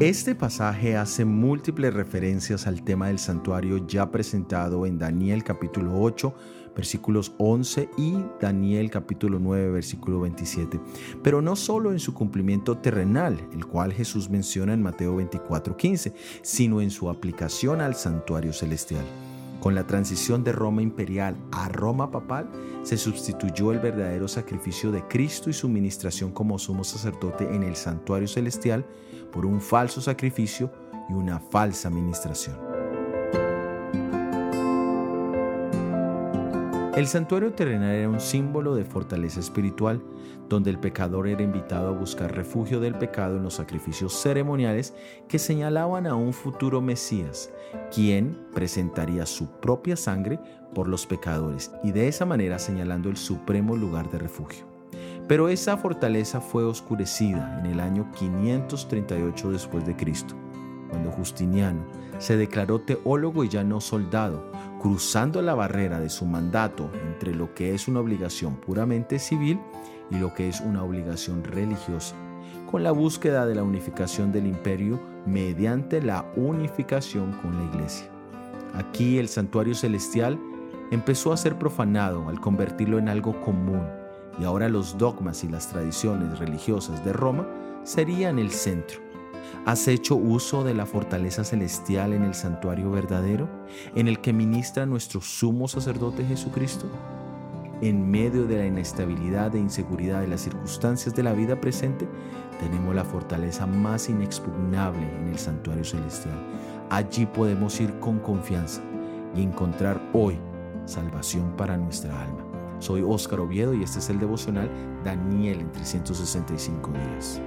Este pasaje hace múltiples referencias al tema del santuario ya presentado en Daniel capítulo 8, versículos 11 y Daniel capítulo 9, versículo 27, pero no solo en su cumplimiento terrenal, el cual Jesús menciona en Mateo 24, 15, sino en su aplicación al santuario celestial. Con la transición de Roma imperial a Roma papal, se sustituyó el verdadero sacrificio de Cristo y su ministración como sumo sacerdote en el santuario celestial por un falso sacrificio y una falsa ministración. El santuario terrenal era un símbolo de fortaleza espiritual, donde el pecador era invitado a buscar refugio del pecado en los sacrificios ceremoniales que señalaban a un futuro Mesías, quien presentaría su propia sangre por los pecadores y de esa manera señalando el supremo lugar de refugio. Pero esa fortaleza fue oscurecida en el año 538 después de Cristo, cuando Justiniano se declaró teólogo y ya no soldado, cruzando la barrera de su mandato entre lo que es una obligación puramente civil y lo que es una obligación religiosa, con la búsqueda de la unificación del imperio mediante la unificación con la iglesia. Aquí el santuario celestial empezó a ser profanado al convertirlo en algo común y ahora los dogmas y las tradiciones religiosas de Roma serían el centro. ¿Has hecho uso de la fortaleza celestial en el santuario verdadero, en el que ministra nuestro sumo sacerdote Jesucristo? En medio de la inestabilidad e inseguridad de las circunstancias de la vida presente, tenemos la fortaleza más inexpugnable en el santuario celestial. Allí podemos ir con confianza y encontrar hoy salvación para nuestra alma. Soy Óscar Oviedo y este es el devocional Daniel en 365 días.